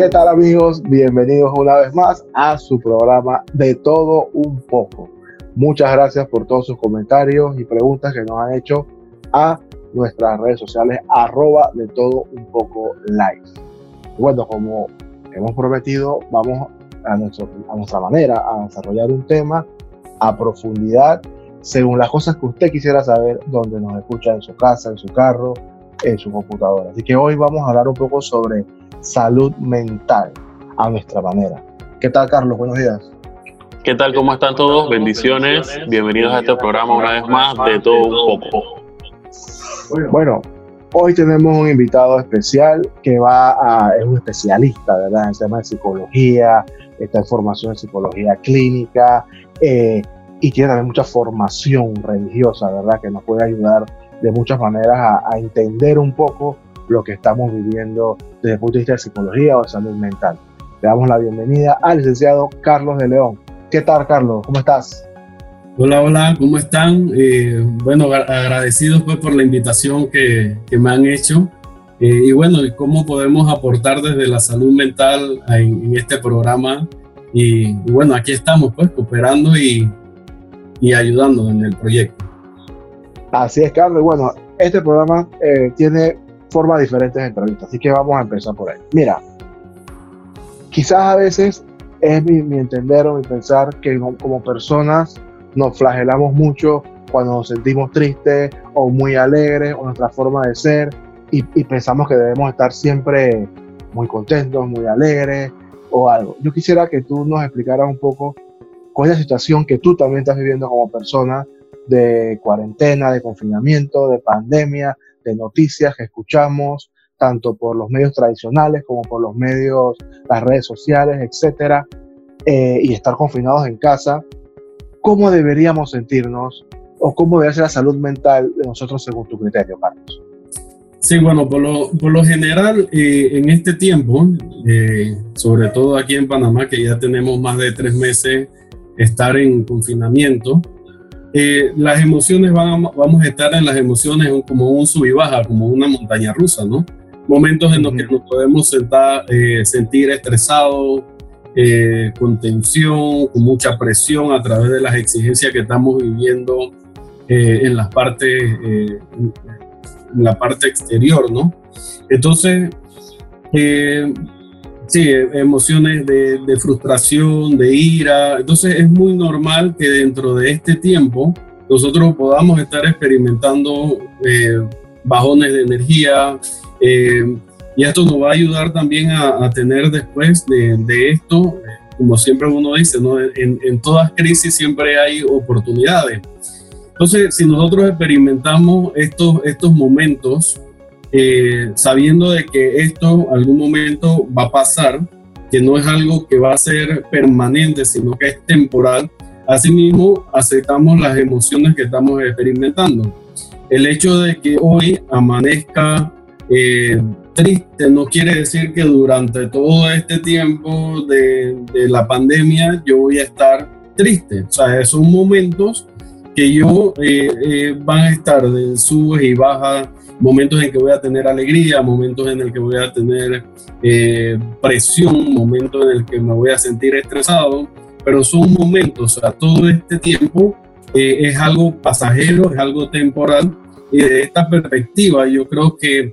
¿Qué tal amigos? Bienvenidos una vez más a su programa De todo un poco. Muchas gracias por todos sus comentarios y preguntas que nos han hecho a nuestras redes sociales arroba de todo un poco live. Bueno, como hemos prometido, vamos a, nuestro, a nuestra manera a desarrollar un tema a profundidad según las cosas que usted quisiera saber donde nos escucha en su casa, en su carro, en su computadora. Así que hoy vamos a hablar un poco sobre salud mental a nuestra manera. ¿Qué tal, Carlos? Buenos días. ¿Qué tal? ¿Cómo están todos? Bendiciones. Bienvenidos a este programa una vez más de todo un poco. Bueno, hoy tenemos un invitado especial que va a, es un especialista, ¿verdad? En tema de psicología, está en formación en psicología clínica eh, y tiene también mucha formación religiosa, ¿verdad? Que nos puede ayudar de muchas maneras a, a entender un poco lo que estamos viviendo desde el punto de vista de psicología o de salud mental. Le damos la bienvenida al licenciado Carlos de León. ¿Qué tal, Carlos? ¿Cómo estás? Hola, hola, ¿cómo están? Eh, bueno, agradecidos pues por la invitación que, que me han hecho. Eh, y bueno, ¿cómo podemos aportar desde la salud mental en, este programa? Y, bueno, aquí estamos pues cooperando y, y ayudando en el proyecto. Así es, Carlos. Bueno, este programa eh, tiene formas diferentes de entrevistas, así que vamos a empezar por ahí. Mira, quizás a veces es mi, entender o mi pensar que como, personas nos flagelamos mucho cuando nos sentimos tristes o muy alegres o nuestra forma de ser y, pensamos que debemos estar siempre muy contentos, muy alegres o algo. Yo quisiera que tú nos explicaras un poco cuál es la situación que tú también estás viviendo como persona de cuarentena, de confinamiento, de pandemia, de noticias que escuchamos, tanto por los medios tradicionales como por los medios, las redes sociales, etcétera, eh, y estar confinados en casa, ¿cómo deberíamos sentirnos o cómo debe ser la salud mental de nosotros según tu criterio, Carlos? Sí, bueno, por lo, por lo general, eh, en este tiempo, eh, sobre todo aquí en Panamá, que ya tenemos más de tres meses estar en confinamiento, las emociones van vamos a estar en las emociones como un sub y baja, como una montaña rusa, ¿no? momentos en los que nos podemos sentar, eh, sentir estresados, eh, con tensión, con mucha presión a través de las exigencias que estamos viviendo eh, en, las partes, en la parte exterior, ¿no? Entonces, sí, emociones de, frustración, de ira. Entonces, es muy normal que dentro de este tiempo nosotros podamos estar experimentando bajones de energía, eh, y esto nos va a ayudar también a, tener después de, esto, como siempre uno dice, ¿no? en, en, todas crisis siempre hay oportunidades. Entonces, si nosotros experimentamos estos, estos momentos, eh, sabiendo de que esto algún momento va a pasar, que no es algo que va a ser permanente, sino que es temporal, asimismo aceptamos las emociones que estamos experimentando. El hecho de que hoy amanezca eh, triste no quiere decir que durante todo este tiempo de, la pandemia yo voy a estar triste. O sea, son momentos que yo eh, eh, van a estar de subes y bajas, momentos en que voy a tener alegría, momentos en el que voy a tener presión, momentos en el que me voy a sentir estresado, pero son momentos, o sea, todo este tiempo es algo pasajero, es algo temporal. Y de esta perspectiva, yo creo que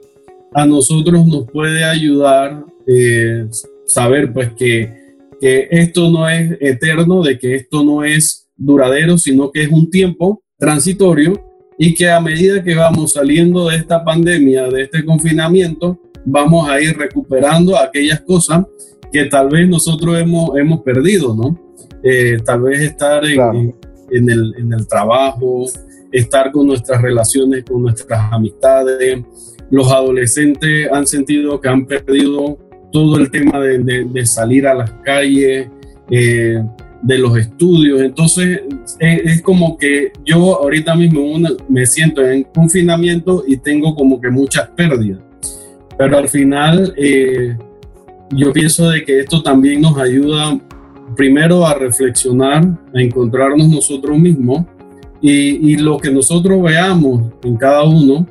a nosotros nos puede ayudar eh, saber pues que, que esto no es eterno, de que esto no es duradero, sino que es un tiempo transitorio y que a medida que vamos saliendo de esta pandemia, de este confinamiento, vamos a ir recuperando aquellas cosas que tal vez nosotros hemos, hemos perdido, ¿no? Eh, tal vez estar en, en, el, en el trabajo, estar con nuestras relaciones, con nuestras amistades, los adolescentes han sentido que han perdido todo el tema de, salir a las calles, eh, de los estudios. Entonces es, como que yo ahorita mismo me siento en confinamiento y tengo como que muchas pérdidas. Pero al final eh, yo pienso de que esto también nos ayuda primero a reflexionar, a encontrarnos nosotros mismos y, y lo que nosotros veamos en cada uno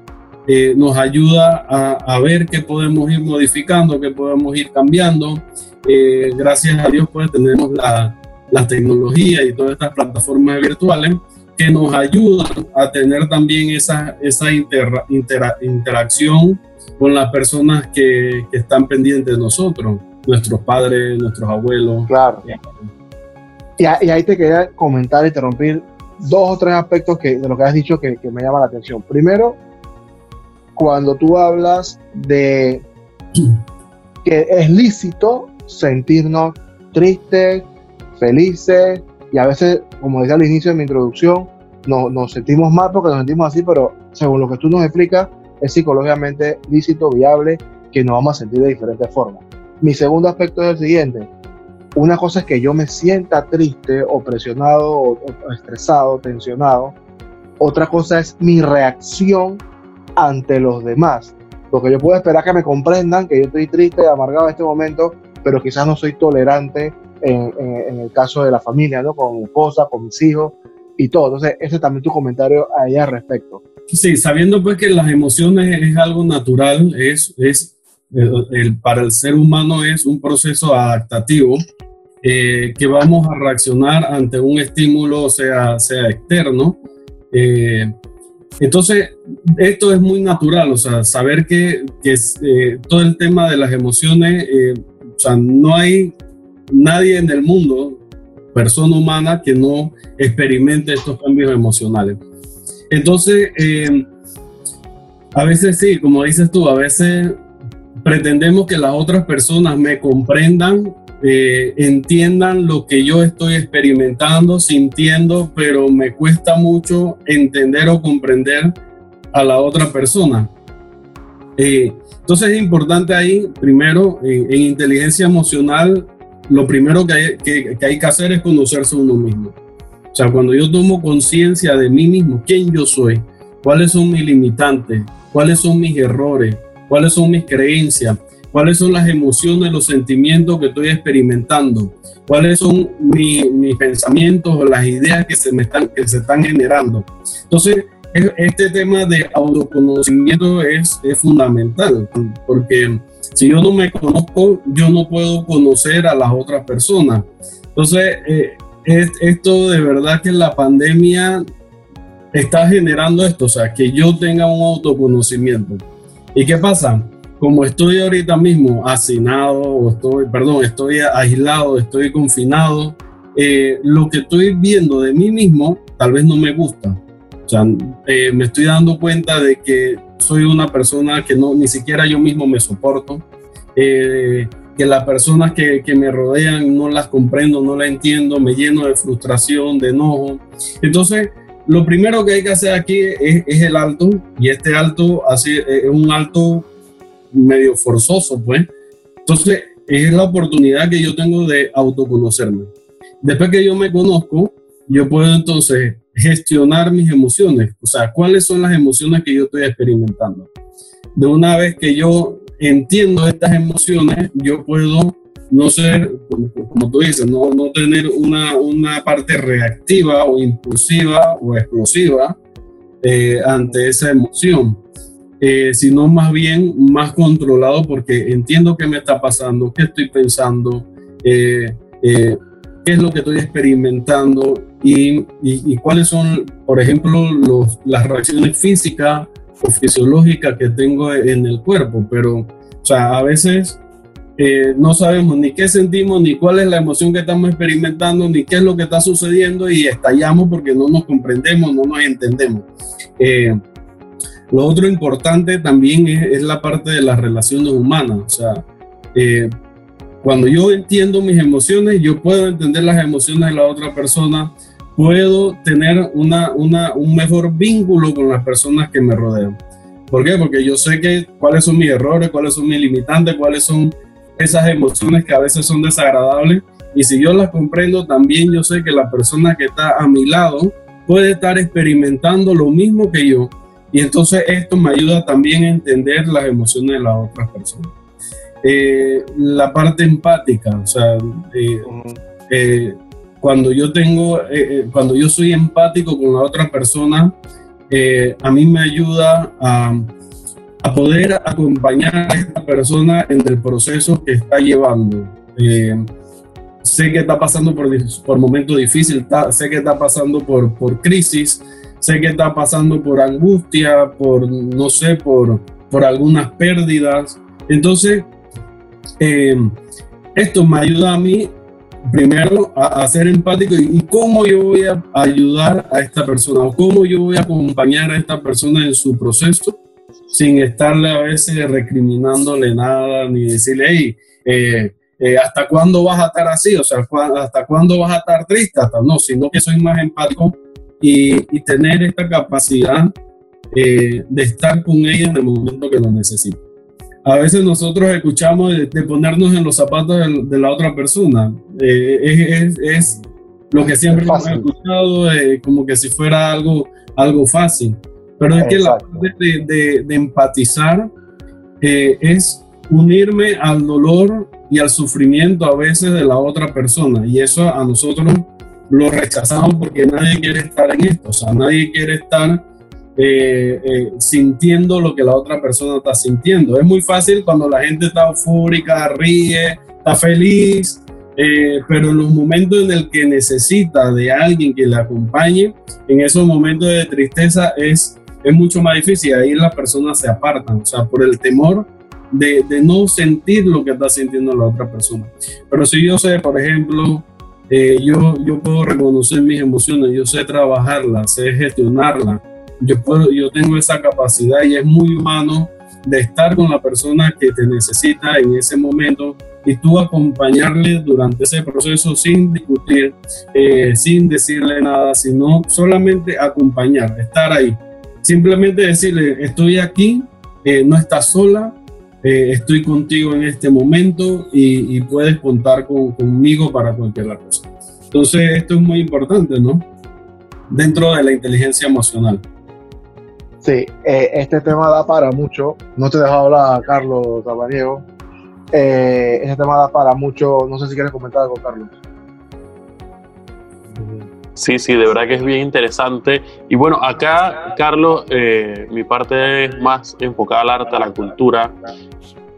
eh, nos ayuda a, ver qué podemos ir modificando, qué podemos ir cambiando. Eh, gracias a Dios, pues tenemos la, la, tecnología y todas estas plataformas virtuales que nos ayudan a tener también esa, esa interacción con las personas que, que, están pendientes de nosotros, nuestros padres, nuestros abuelos. Claro. Y, ahí te quería comentar, interrumpir dos o tres aspectos que, de lo que has dicho que, que me llama la atención. Primero, cuando tú hablas de que es lícito sentirnos tristes, felices, y a veces, como decía al inicio de mi introducción, no, nos sentimos mal porque nos sentimos así, pero según lo que tú nos explicas, es psicológicamente lícito, viable, que nos vamos a sentir de diferentes formas. Mi segundo aspecto es el siguiente. Una cosa es que yo me sienta triste o presionado o, estresado, tensionado. Otra cosa es mi reacción ante los demás. Porque yo puedo esperar que me comprendan que yo estoy triste amargado en este momento, pero quizás no soy tolerante en, en, el caso de la familia, ¿no? Con mi esposa, con mis hijos y todo. Entonces, ese también tu comentario ahí al respecto. Sí, sabiendo pues que las emociones es algo natural, es, es el, para el ser humano es un proceso adaptativo eh, que vamos a reaccionar ante un estímulo, sea, sea externo. Eh, entonces, esto es muy natural, o sea, saber que, que eh, todo el tema de las emociones, o sea, no hay nadie en el mundo, persona humana, que no experimente estos cambios emocionales. Entonces, a veces sí, como dices tú, a veces pretendemos que las otras personas me comprendan, eh, entiendan lo que yo estoy experimentando, sintiendo, pero me cuesta mucho entender o comprender a la otra persona. Eh, entonces es importante ahí, primero, en, inteligencia emocional, lo primero que hay que, hay que hacer es conocerse uno mismo. O sea, cuando yo tomo conciencia de mí mismo, quién yo soy, cuáles son mis limitantes, cuáles son mis errores, cuáles son mis creencias, cuáles son las emociones, los sentimientos que estoy experimentando, cuáles son mis pensamientos o las ideas que se me están, que se están generando. Entonces, este tema de autoconocimiento es, es fundamental, porque si yo no me conozco, yo no puedo conocer a las otras personas. Entonces, eh, esto de verdad que la pandemia está generando esto, o sea, que yo tenga un autoconocimiento. ¿Y qué pasa? Como estoy ahorita mismo hacinado, o estoy, perdón, estoy aislado, estoy confinado, eh, lo que estoy viendo de mí mismo tal vez no me gusta. O sea, eh, me estoy dando cuenta de que soy una persona que no, ni siquiera yo mismo me soporto, eh, que las personas que, que, me rodean no las comprendo, no las entiendo, me lleno de frustración, de enojo. Entonces, lo primero que hay que hacer aquí es, el alto, y este alto así, es un alto medio forzoso, pues. Entonces, es la oportunidad que yo tengo de autoconocerme. Después que yo me conozco, yo puedo entonces gestionar mis emociones, o sea, cuáles son las emociones que yo estoy experimentando. De una vez que yo entiendo estas emociones, yo puedo no ser, como, tú dices, no, no tener una, una, parte reactiva o impulsiva o explosiva eh, ante esa emoción, eh, sino más bien más controlado porque entiendo qué me está pasando, qué estoy pensando, eh, qué es lo que estoy experimentando y, y, y cuáles son, por ejemplo, los, las reacciones físicas o fisiológicas que tengo en el cuerpo. Pero, o sea, a veces no sabemos ni qué sentimos, ni cuál es la emoción que estamos experimentando, ni qué es lo que está sucediendo y estallamos porque no nos comprendemos, no nos entendemos. Eh, lo otro importante también es, la parte de las relaciones humanas. O sea, eh, cuando yo entiendo mis emociones, yo puedo entender las emociones de la otra persona, puedo tener una, una, un mejor vínculo con las personas que me rodean. ¿Por qué? Porque yo sé que, cuáles son mis errores, cuáles son mis limitantes, cuáles son esas emociones que a veces son desagradables y si yo las comprendo, también yo sé que la persona que está a mi lado puede estar experimentando lo mismo que yo y entonces esto me ayuda también a entender las emociones de las otras personas. Eh, la parte empática, o sea, eh, eh, cuando yo tengo, cuando yo soy empático con la otra persona, a mí me ayuda a a poder acompañar a esta persona en el proceso que está llevando. Sé que está pasando por, por momentos difíciles, sé que está pasando por, por crisis, sé que está pasando por angustia, por, no sé, por, por algunas pérdidas. Entonces, eh, esto me ayuda a mí primero a, ser empático y, cómo yo voy a ayudar a esta persona o cómo yo voy a acompañar a esta persona en su proceso sin estarle a veces recriminándole nada ni decirle, hey, eh, eh, ¿hasta cuándo vas a estar así? O sea, ¿hasta cuándo vas a estar triste? Hasta no, sino que soy más empático y, y tener esta capacidad eh, de estar con ella en el momento que lo necesito a veces nosotros escuchamos de, ponernos en los zapatos de, la otra persona. Eh, es, lo que siempre hemos escuchado, eh, como que si fuera algo, algo fácil. Pero es que la parte de, empatizar eh, es unirme al dolor y al sufrimiento a veces de la otra persona. Y eso a nosotros lo rechazamos porque nadie quiere estar en esto. O sea, nadie quiere estar eh, eh, sintiendo lo que la otra persona está sintiendo. Es muy fácil cuando la gente está eufórica, ríe, está feliz, eh, pero en los momentos en el que necesita de alguien que le acompañe, en esos momentos de tristeza es, es mucho más difícil. Ahí las personas se apartan, o sea, por el temor de, no sentir lo que está sintiendo la otra persona. Pero si yo sé, por ejemplo, yo, yo puedo reconocer mis emociones, yo sé trabajarlas, sé gestionarlas yo, puedo, yo tengo esa capacidad y es muy humano de estar con la persona que te necesita en ese momento y tú acompañarle durante ese proceso sin discutir, eh, sin decirle nada, sino solamente acompañar, estar ahí. Simplemente decirle, estoy aquí, eh, no estás sola, eh, estoy contigo en este momento y, puedes contar conmigo para cualquier cosa. Entonces, esto es muy importante, ¿no? Dentro de la inteligencia emocional. Sí, eh, este tema da para mucho. No te dejo hablar, Carlos Tabaniego. Eh, este tema da para mucho. No sé si quieres comentar algo, Carlos. Sí, sí, de verdad que es bien interesante. Y bueno, acá, Carlos, eh, mi parte es más enfocada al arte, a la cultura.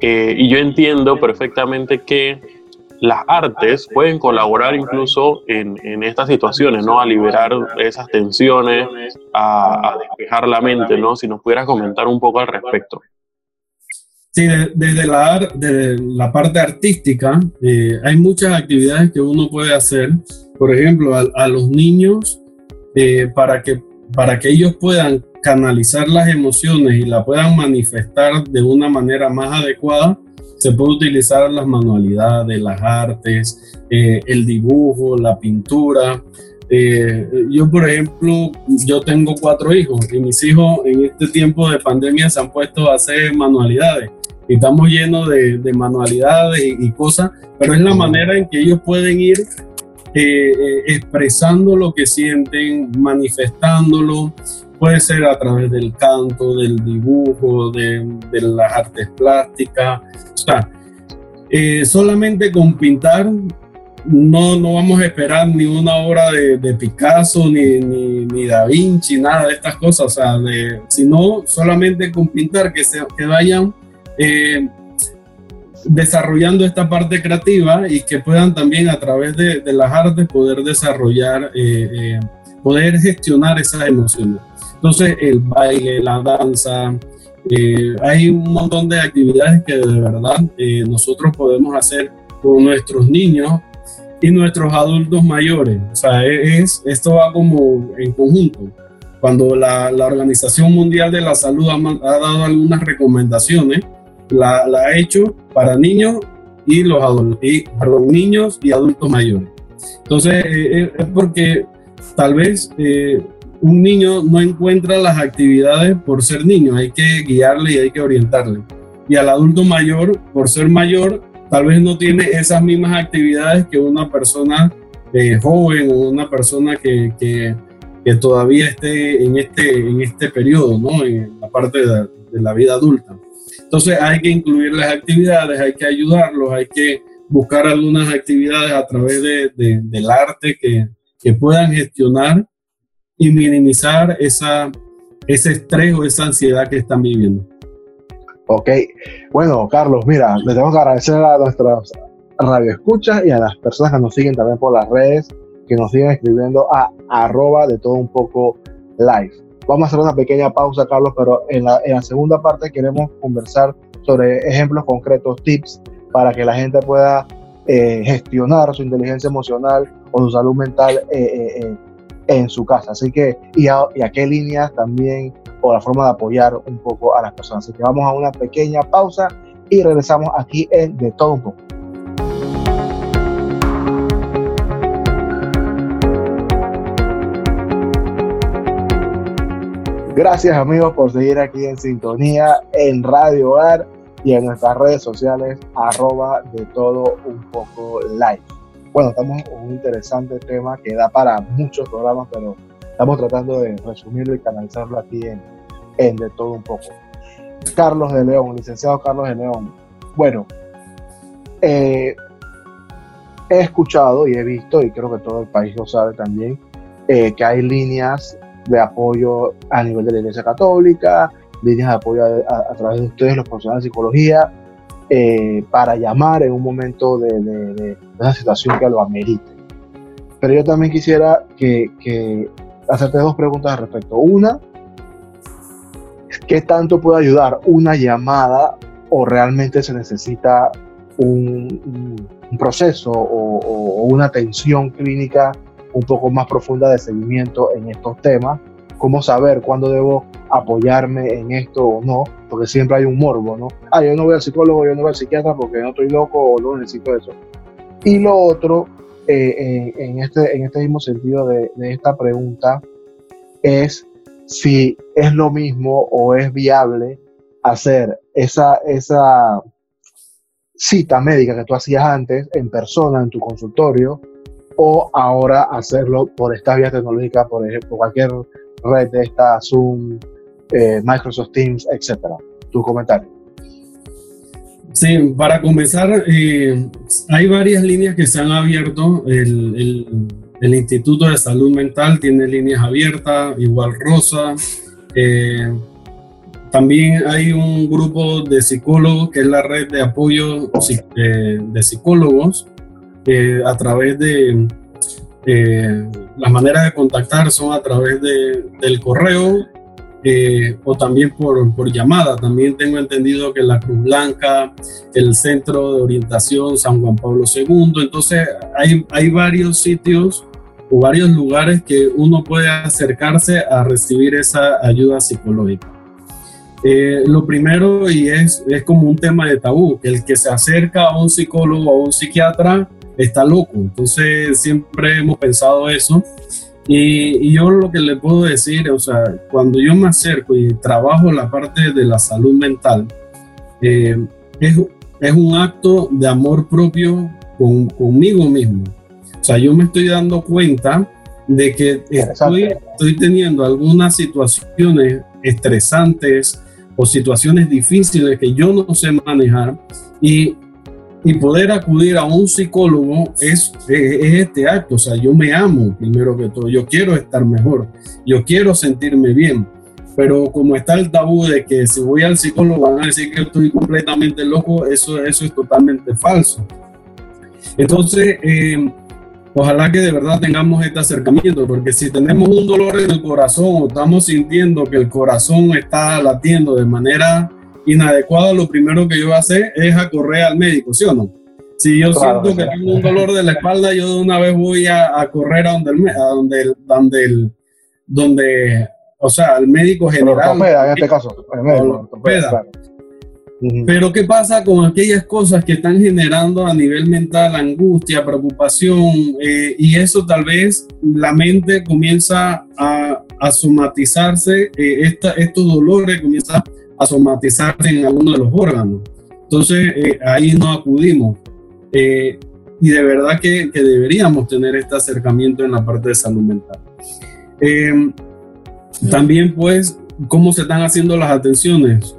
y yo entiendo perfectamente que las artes pueden colaborar incluso en, en, estas situaciones, ¿no? A liberar esas tensiones, a, despejar la mente, ¿no? Si nos pudieras comentar un poco al respecto. Sí, desde la, de la parte artística eh, hay muchas actividades que uno puede hacer, por ejemplo, a, los niños, eh, para, que, para que ellos puedan canalizar las emociones y la puedan manifestar de una manera más adecuada, se puede utilizar las manualidades, las artes, eh, el dibujo, la pintura. Eh, yo, por ejemplo, yo tengo cuatro hijos y mis hijos en este tiempo de pandemia se han puesto a hacer manualidades. Y estamos llenos de, manualidades y, cosas, pero es la manera en que ellos pueden ir eh, expresando lo que sienten, manifestándolo, puede ser a través del canto, del dibujo, de, las artes plásticas. O sea, eh, solamente con pintar no, no vamos a esperar ni una obra de, Picasso, ni, ni, Da Vinci, nada de estas cosas, o sea, sino solamente con pintar, que, se, que vayan eh, desarrollando esta parte creativa y que puedan también a través de, las artes poder desarrollar, eh, poder gestionar esas emociones. Entonces, el baile, la danza, eh, hay un montón de actividades que de verdad eh, nosotros podemos hacer con nuestros niños y nuestros adultos mayores. O sea, es, esto va como en conjunto. Cuando la, la Organización Mundial de la Salud ha, ha dado algunas recomendaciones, la, ha hecho para niños y los y, perdón, niños y adultos mayores. Entonces, eh, es porque tal vez un niño no encuentra las actividades por ser niño, hay que guiarle y hay que orientarle. Y al adulto mayor, por ser mayor, tal vez no tiene esas mismas actividades que una persona eh, joven o una persona que, que, todavía esté en este, en este periodo, ¿no? en la parte de, la vida adulta. Entonces hay que incluir las actividades, hay que ayudarlos, hay que buscar algunas actividades a través de, del arte que, que puedan gestionar y minimizar esa, ese estrés o esa ansiedad que están viviendo. Ok, bueno, Carlos, mira, le tengo que agradecer a nuestras radioescuchas y a las personas que nos siguen también por las redes, que nos siguen escribiendo a arroba de todo un poco live. Vamos a hacer una pequeña pausa, Carlos, pero en la, segunda parte queremos conversar sobre ejemplos concretos, tips, para que la gente pueda eh, gestionar su inteligencia emocional o su salud mental eh, eh, en su casa. Así que, y a, y a qué líneas también o la forma de apoyar un poco a las personas. Así que vamos a una pequeña pausa y regresamos aquí en De Todo Un Poco. Gracias amigos por seguir aquí en sintonía en Radio Hogar y en nuestras redes sociales arroba de todo un poco live. Bueno, estamos en un interesante tema que da para muchos programas, pero Estamos tratando de resumirlo y canalizarlo aquí en, De Todo Un poco. Carlos de León, licenciado Carlos de León. Bueno, eh, he escuchado y he visto, y creo que todo el país lo sabe también, eh, que hay líneas de apoyo a nivel de la Iglesia Católica, líneas de apoyo a, través de ustedes, los profesionales de psicología, eh, para llamar en un momento de, de, esa situación que lo amerite. Pero yo también quisiera que, que hacerte dos preguntas al respecto. Una, ¿qué tanto puede ayudar una llamada o realmente se necesita un, proceso o, una atención clínica un poco más profunda de seguimiento en estos temas? ¿Cómo saber cuándo debo apoyarme en esto o no? Porque siempre hay un morbo, ¿no? Ah, yo no voy al psicólogo, yo no voy al psiquiatra porque no estoy loco o no necesito eso. Y lo otro, eh, en, este, en este mismo sentido de, esta pregunta es si es lo mismo o es viable hacer esa, esa cita médica que tú hacías antes en persona en tu consultorio o ahora hacerlo por esta vía tecnológica, por ejemplo, cualquier red de esta, Zoom, eh, Microsoft Teams, etcétera. Tu comentario. Sí, para comenzar, eh, hay varias líneas que se han abierto. El, Instituto de Salud Mental tiene líneas abiertas, igual Rosa. Eh, también hay un grupo de psicólogos que es la red de apoyo de psicólogos a través de las maneras de contactar son a través de, del correo eh, o también por, por, llamada. También tengo entendido que la Cruz Blanca, el Centro de Orientación San Juan Pablo II, entonces hay, hay varios sitios o varios lugares que uno puede acercarse a recibir esa ayuda psicológica. Eh, lo primero, y es, es como un tema de tabú, el que se acerca a un psicólogo o a un psiquiatra está loco. Entonces siempre hemos pensado eso y, yo lo que le puedo decir, o sea, cuando yo me acerco y trabajo la parte de la salud mental, eh, es, es, un acto de amor propio con, conmigo mismo. O sea, yo me estoy dando cuenta de que estoy, estoy teniendo algunas situaciones estresantes o situaciones difíciles que yo no sé manejar y y poder acudir a un psicólogo es, es, este acto, o sea, yo me amo primero que todo, yo quiero estar mejor, yo quiero sentirme bien, pero como está el tabú de que si voy al psicólogo van a decir que estoy completamente loco, eso, eso es totalmente falso. Entonces, eh, ojalá que de verdad tengamos este acercamiento, porque si tenemos un dolor en el corazón o estamos sintiendo que el corazón está latiendo de manera inadecuado, lo primero que yo voy a hacer es a correr al médico, ¿sí o no? Si yo siento que tengo un dolor de la espalda, yo de una vez voy a, correr a donde el, a donde donde el, donde, o sea, el médico general. en este caso. Pero ¿qué pasa con aquellas cosas que están generando a nivel mental angustia, preocupación? Eh, y eso tal vez la mente comienza a, a somatizarse, eh, esta, estos dolores comienzan a somatizarse en alguno de los órganos. Entonces eh, ahí no acudimos. Eh, y de verdad que, deberíamos tener este acercamiento en la parte de salud mental. Eh, también pues, ¿cómo se están haciendo las atenciones?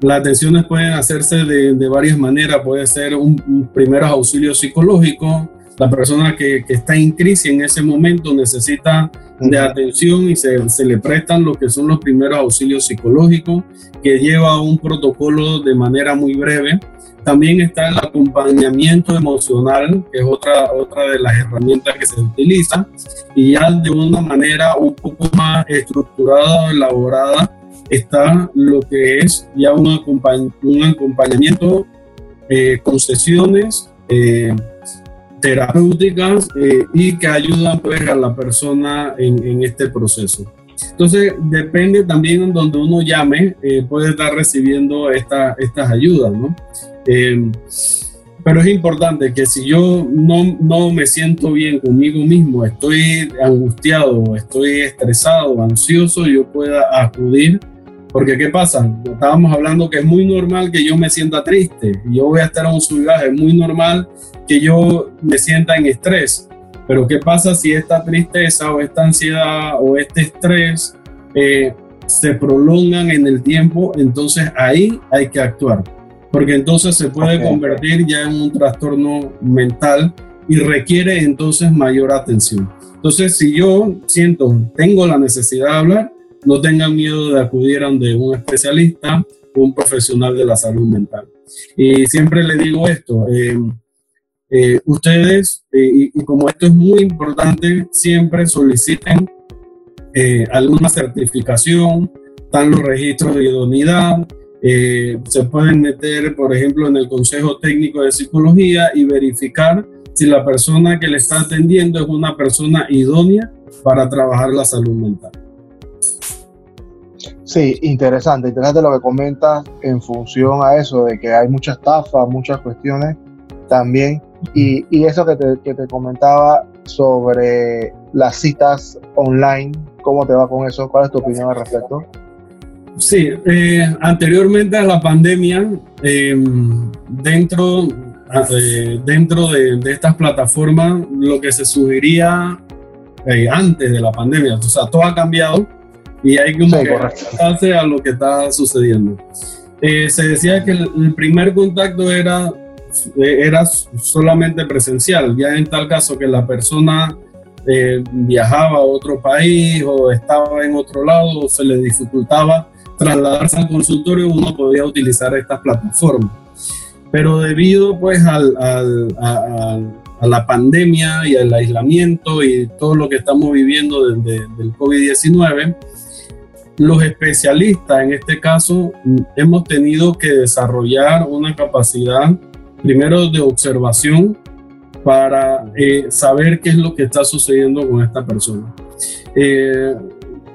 las atenciones pueden hacerse de, de, varias maneras. Puede ser un, un primeros auxilios psicológicos, la persona que, que está en crisis en ese momento necesita de atención y se, se, le prestan lo que son los primeros auxilios psicológicos, que lleva un protocolo de manera muy breve. También está el acompañamiento emocional, que es otra, otra de las herramientas que se utiliza, y ya de una manera un poco más estructurada o elaborada está lo que es ya un, un acompañamiento eh, con sesiones eh, terapéuticas eh, y que ayudan pues, a la persona en, en, este proceso. Entonces, depende también en donde uno llame, eh, puede estar recibiendo esta, estas ayudas, ¿no? Eh, pero es importante que si yo no, no me siento bien conmigo mismo, estoy angustiado, estoy estresado, ansioso, yo pueda acudir porque ¿qué pasa? Estábamos hablando que es muy normal que yo me sienta triste. Yo voy a estar en un subviaje. Es muy normal que yo me sienta en estrés. Pero ¿qué pasa si esta tristeza o esta ansiedad o este estrés eh, se prolongan en el tiempo? Entonces ahí hay que actuar. Porque entonces se puede okay. convertir ya en un trastorno mental y requiere entonces mayor atención. Entonces, si yo siento, tengo la necesidad de hablar, no tengan miedo de acudir a un especialista o un profesional de la salud mental. Y siempre le digo esto, eh, eh, ustedes, eh, y, y, como esto es muy importante, siempre soliciten alguna certificación, están los registros de idoneidad, se pueden meter, por ejemplo, en el Consejo Técnico de Psicología y verificar si la persona que le está atendiendo es una persona idónea para trabajar la salud mental. Sí, interesante, interesante lo que comentas en función a eso, de que hay mucha estafa, muchas cuestiones también, y, y eso que te, que te, comentaba sobre las citas online, ¿cómo te va con eso? ¿Cuál es tu opinión al respecto? Sí, eh, anteriormente a la pandemia, eh, dentro, eh, dentro de, de, estas plataformas, lo que se sugería eh, antes de la pandemia, o sea, todo ha cambiado y hay como sí, que adaptarse a lo que está sucediendo. Eh, se decía que el, el, primer contacto era, eh, era solamente presencial, ya en tal caso que la persona eh, viajaba a otro país o estaba en otro lado o se le dificultaba trasladarse al consultorio, uno podía utilizar estas plataformas. Pero debido pues al, al, a, a, la pandemia y al aislamiento y todo lo que estamos viviendo desde del COVID-19, los especialistas, en este caso, hemos tenido que desarrollar una capacidad, primero de observación, para eh, saber qué es lo que está sucediendo con esta persona. Eh,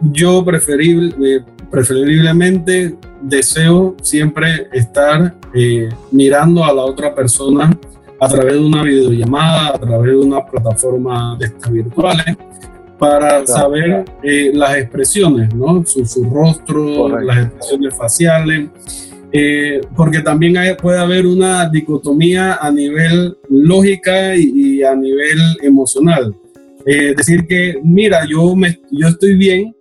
yo preferible, eh, preferiblemente deseo siempre estar eh, mirando a la otra persona a través de una videollamada, a través de una plataforma de estas virtuales, para saber eh, las expresiones, ¿no? Su, su rostro, Correcto. las expresiones faciales, eh, porque también hay, puede haber una dicotomía a nivel lógica y, y a nivel emocional. Eh, decir que, mira, yo, me, yo estoy bien,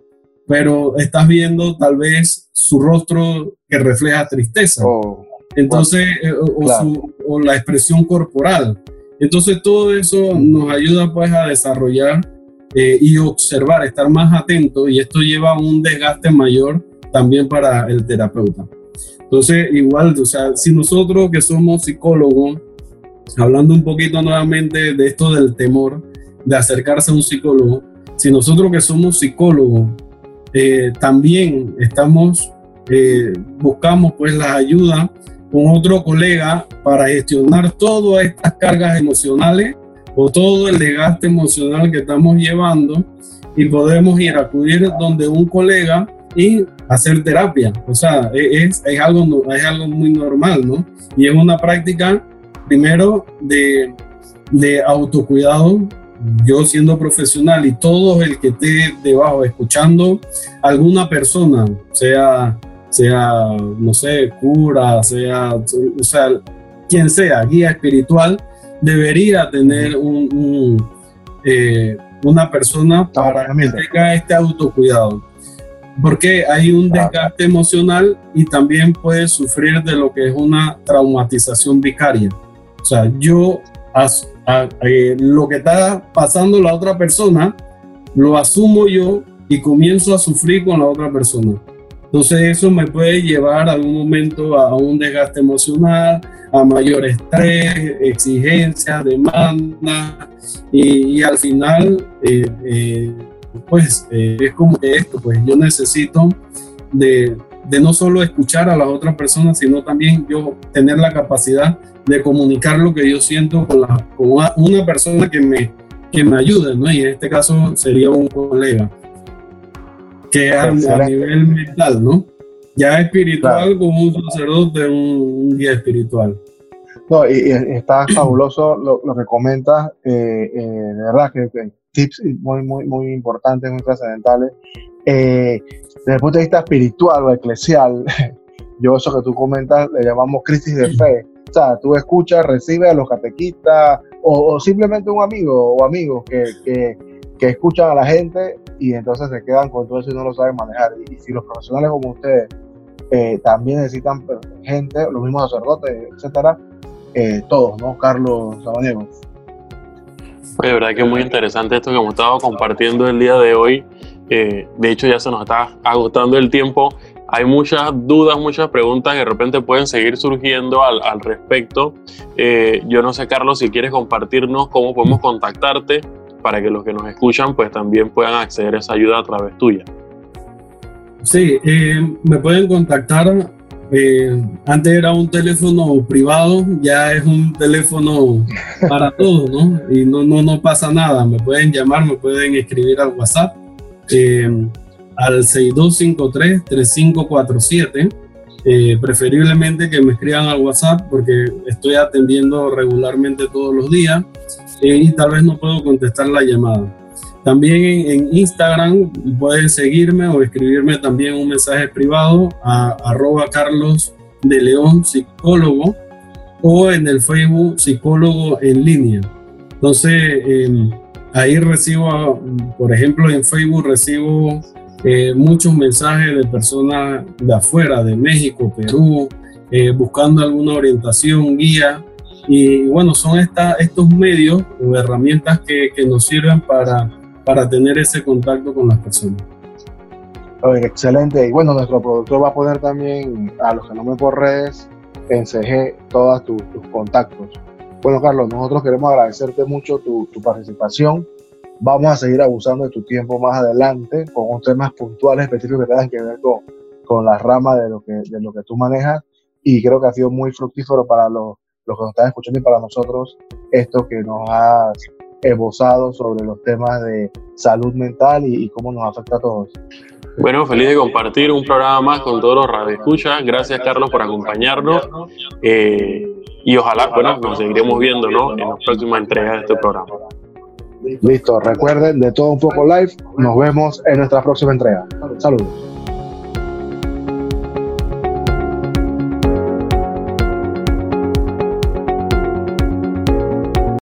pero estás viendo tal vez su rostro que refleja tristeza. Oh, Entonces, oh, o, claro. su, o la expresión corporal. Entonces, todo eso nos ayuda pues a desarrollar eh, y observar, estar más atento y esto lleva a un desgaste mayor también para el terapeuta. Entonces, igual, o sea, si nosotros que somos psicólogos, hablando un poquito nuevamente de esto del temor de acercarse a un psicólogo, si nosotros que somos psicólogos eh, también estamos, eh, buscamos pues la ayuda con otro colega para gestionar todas estas cargas emocionales o todo el desgaste emocional que estamos llevando y podemos ir a acudir donde un colega y hacer terapia. O sea, e, es, es, algo, es algo muy normal, ¿no? Y es una práctica, primero, de, de autocuidado. Yo siendo profesional y todo el que esté debajo escuchando alguna persona, sea, sea, no sé, cura, sea, o sea, quien sea, guía espiritual, debería tener un, un, eh, una persona para que tenga este autocuidado. Porque hay un desgaste emocional y también puede sufrir de lo que es una traumatización vicaria. O sea, yo as, lo que está pasando la otra persona, lo asumo yo y comienzo a sufrir con la otra persona. Entonces eso me puede llevar algún momento a un desgaste emocional, a mayor estrés, exigencia, demanda y, al final eh, eh, pues eh, es como esto, pues yo necesito de, no solo escuchar a las otras personas, sino también yo tener la capacidad de comunicar lo que yo siento con, la, con una persona que me, que me ayude, ¿no? Y en este caso sería un colega que a, nivel mental, ¿no? Ya espiritual como un sacerdote, un, guía espiritual. No, y, está fabuloso lo, lo que comentas, eh, eh, de verdad que, tips muy, muy, muy importantes, muy trascendentales. Eh, desde el punto de vista espiritual o eclesial, yo eso que tú comentas le llamamos crisis de fe. O sea, tú escuchas, recibes a los catequistas o, o simplemente un amigo o amigos que, que, que escuchan a la gente y entonces se quedan con todo eso y no lo saben manejar. Y, si los profesionales como ustedes eh, también necesitan gente, los mismos sacerdotes, etcétera, eh, todos, ¿no? Carlos Sabaniego. Oye, verdad que es muy interesante esto que hemos estado compartiendo el día de hoy. Eh, de hecho, ya se nos está agotando el tiempo. Hay muchas dudas, muchas preguntas que de repente pueden seguir surgiendo al respecto. yo no sé, Carlos, si quieres compartirnos cómo podemos contactarte para que los que nos escuchan pues también puedan acceder a esa ayuda a través tuya. Sí, eh, me pueden contactar. Eh, antes era un teléfono privado, ya es un teléfono para todos, ¿no? Y no, no, no pasa nada. Me pueden llamar, me pueden escribir al WhatsApp eh, al 6253-3547. preferiblemente que me escriban al WhatsApp porque estoy atendiendo regularmente todos los días y tal vez no puedo contestar la llamada. También en, Instagram pueden seguirme o escribirme también un mensaje privado a arroba Carlos de León Psicólogo o en el Facebook Psicólogo en línea. Entonces, em, ahí recibo, por ejemplo, en Facebook recibo eh, muchos mensajes de personas de afuera, de México, Perú, eh, buscando alguna orientación, guía y bueno, son estos medios o herramientas que, nos sirven para, para tener ese contacto con las personas. excelente. Y bueno, nuestro productor va a poner también a los que no me por redes en CG todos tus contactos. Bueno, Carlos, nosotros queremos agradecerte mucho tu, tu, participación. Vamos a seguir abusando de tu tiempo más adelante con unos temas puntuales específicos que tengan que ver con, con la rama de lo, que, de lo que tú manejas. Y creo que ha sido muy fructífero para los los que nos están escuchando y para nosotros esto que nos has esbozado sobre los temas de salud mental y, cómo nos afecta a todos. Bueno, feliz de compartir un programa más con todos los radioescuchas. Gracias, Carlos, por acompañarnos. Eh, y ojalá, bueno, nos seguiremos viendo ¿no? en la próxima entrega de este programa. Listo, recuerden de todo un poco live. Nos vemos en nuestra próxima entrega. Saludos.